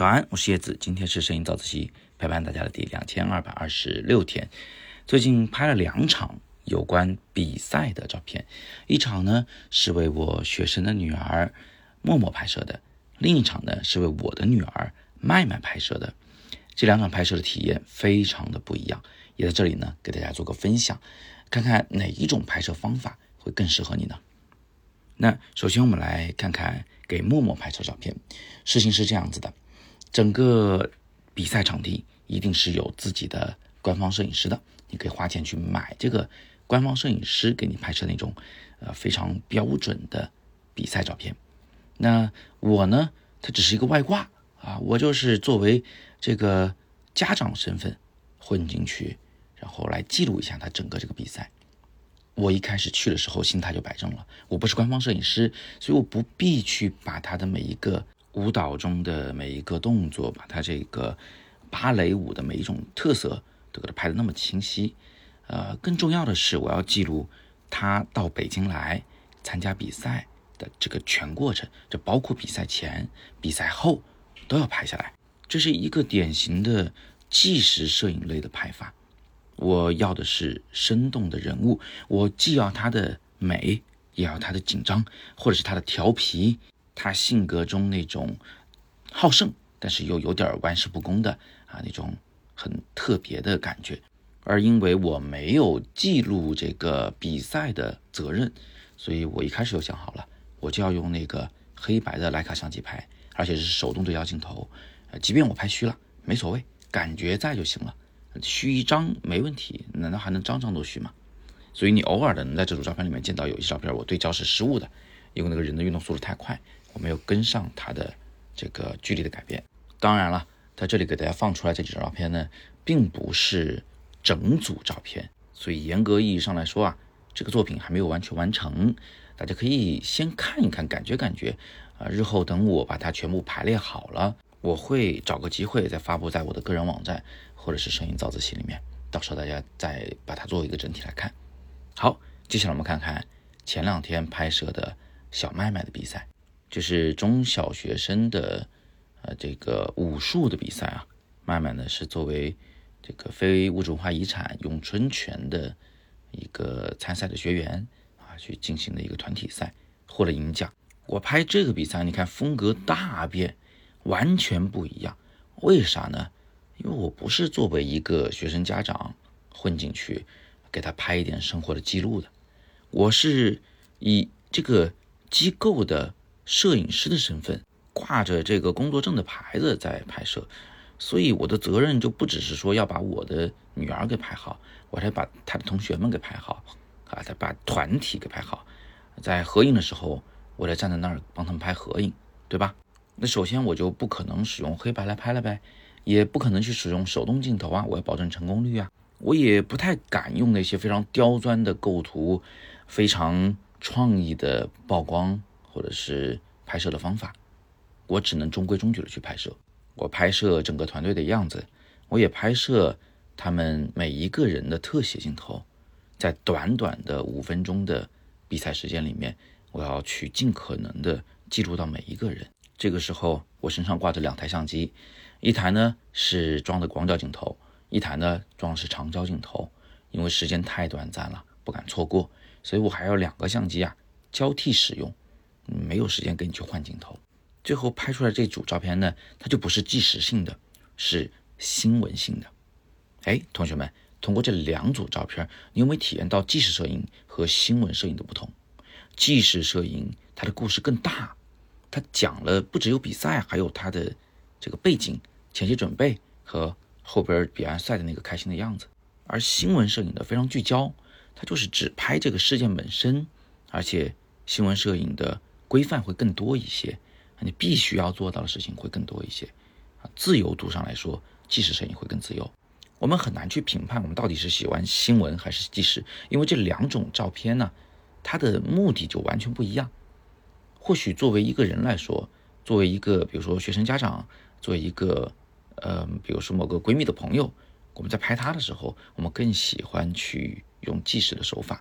早安，我是叶子，今天是摄影早自习陪伴大家的第两千二百二十六天。最近拍了两场有关比赛的照片，一场呢是为我学生的女儿默默拍摄的，另一场呢是为我的女儿麦麦拍摄的。这两场拍摄的体验非常的不一样，也在这里呢给大家做个分享，看看哪一种拍摄方法会更适合你呢？那首先我们来看看给默默拍摄照片，事情是这样子的。整个比赛场地一定是有自己的官方摄影师的，你可以花钱去买这个官方摄影师给你拍摄那种呃非常标准的比赛照片。那我呢，它只是一个外挂啊，我就是作为这个家长身份混进去，然后来记录一下他整个这个比赛。我一开始去的时候心态就摆正了，我不是官方摄影师，所以我不必去把他的每一个。舞蹈中的每一个动作，把它这个芭蕾舞的每一种特色都给它拍的那么清晰。呃，更重要的是，我要记录他到北京来参加比赛的这个全过程，这包括比赛前、比赛后都要拍下来。这是一个典型的纪实摄影类的拍法。我要的是生动的人物，我既要他的美，也要他的紧张，或者是他的调皮。他性格中那种好胜，但是又有点玩世不恭的啊那种很特别的感觉。而因为我没有记录这个比赛的责任，所以我一开始就想好了，我就要用那个黑白的徕卡相机拍，而且是手动对焦镜头。呃，即便我拍虚了，没所谓，感觉在就行了。虚一张没问题，难道还能张张都虚吗？所以你偶尔的能在这组照片里面见到有一些照片我对焦是失误的，因为那个人的运动速度太快。我没有跟上它的这个距离的改变。当然了，在这里给大家放出来这几张照片呢，并不是整组照片，所以严格意义上来说啊，这个作品还没有完全完成。大家可以先看一看，感觉感觉啊。日后等我把它全部排列好了，我会找个机会再发布在我的个人网站或者是摄影早自习里面，到时候大家再把它作为一个整体来看。好，接下来我们看看前两天拍摄的小麦麦的比赛。就是中小学生的，呃，这个武术的比赛啊，慢慢的是作为这个非物质文化遗产咏春拳的一个参赛的学员啊，去进行的一个团体赛，获了银奖。我拍这个比赛，你看风格大变，完全不一样。为啥呢？因为我不是作为一个学生家长混进去给他拍一点生活的记录的，我是以这个机构的。摄影师的身份，挂着这个工作证的牌子在拍摄，所以我的责任就不只是说要把我的女儿给拍好，我还把他的同学们给拍好，啊，再把团体给拍好，在合影的时候，我得站在那儿帮他们拍合影，对吧？那首先我就不可能使用黑白来拍了呗，也不可能去使用手动镜头啊，我要保证成功率啊，我也不太敢用那些非常刁钻的构图，非常创意的曝光。或者是拍摄的方法，我只能中规中矩的去拍摄。我拍摄整个团队的样子，我也拍摄他们每一个人的特写镜头。在短短的五分钟的比赛时间里面，我要去尽可能的记录到每一个人。这个时候，我身上挂着两台相机，一台呢是装的广角镜头，一台呢装的是长焦镜头。因为时间太短暂了，不敢错过，所以我还要两个相机啊交替使用。没有时间跟你去换镜头，最后拍出来这组照片呢，它就不是纪实性的，是新闻性的。哎，同学们，通过这两组照片，你有没有体验到纪实摄影和新闻摄影的不同？纪实摄影它的故事更大，它讲了不只有比赛，还有它的这个背景、前期准备和后边比完赛的那个开心的样子。而新闻摄影的非常聚焦，它就是只拍这个事件本身，而且新闻摄影的。规范会更多一些，你必须要做到的事情会更多一些，啊，自由度上来说，纪实摄影会更自由。我们很难去评判我们到底是喜欢新闻还是纪实，因为这两种照片呢，它的目的就完全不一样。或许作为一个人来说，作为一个比如说学生家长，作为一个呃，比如说某个闺蜜的朋友，我们在拍她的时候，我们更喜欢去用纪实的手法。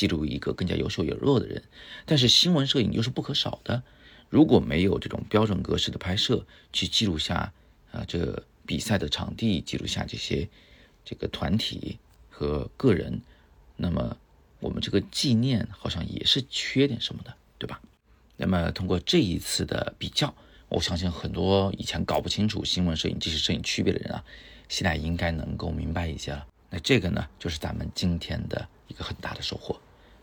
记录一个更加优秀有弱的人，但是新闻摄影又是不可少的。如果没有这种标准格式的拍摄，去记录下啊，这比赛的场地，记录下这些这个团体和个人，那么我们这个纪念好像也是缺点什么的，对吧？那么通过这一次的比较，我相信很多以前搞不清楚新闻摄影、纪实摄影区别的人啊，现在应该能够明白一些了。那这个呢，就是咱们今天的一个很大的收获。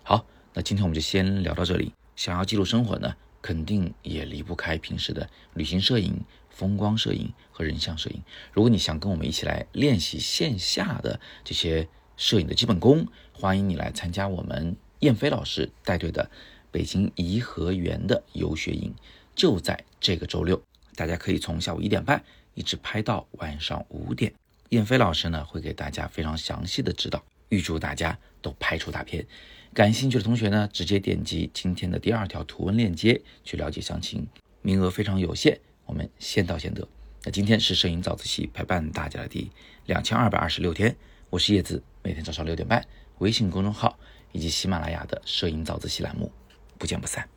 好，那今天我们就先聊到这里。想要记录生活呢，肯定也离不开平时的旅行摄影、风光摄影和人像摄影。如果你想跟我们一起来练习线下的这些摄影的基本功，欢迎你来参加我们燕飞老师带队的北京颐和园的游学营，就在这个周六，大家可以从下午一点半一直拍到晚上五点。燕飞老师呢会给大家非常详细的指导，预祝大家都拍出大片。感兴趣的同学呢，直接点击今天的第二条图文链接去了解详情，名额非常有限，我们先到先得。那今天是摄影早自习陪伴大家的第两千二百二十六天，我是叶子，每天早上六点半，微信公众号以及喜马拉雅的摄影早自习栏目，不见不散。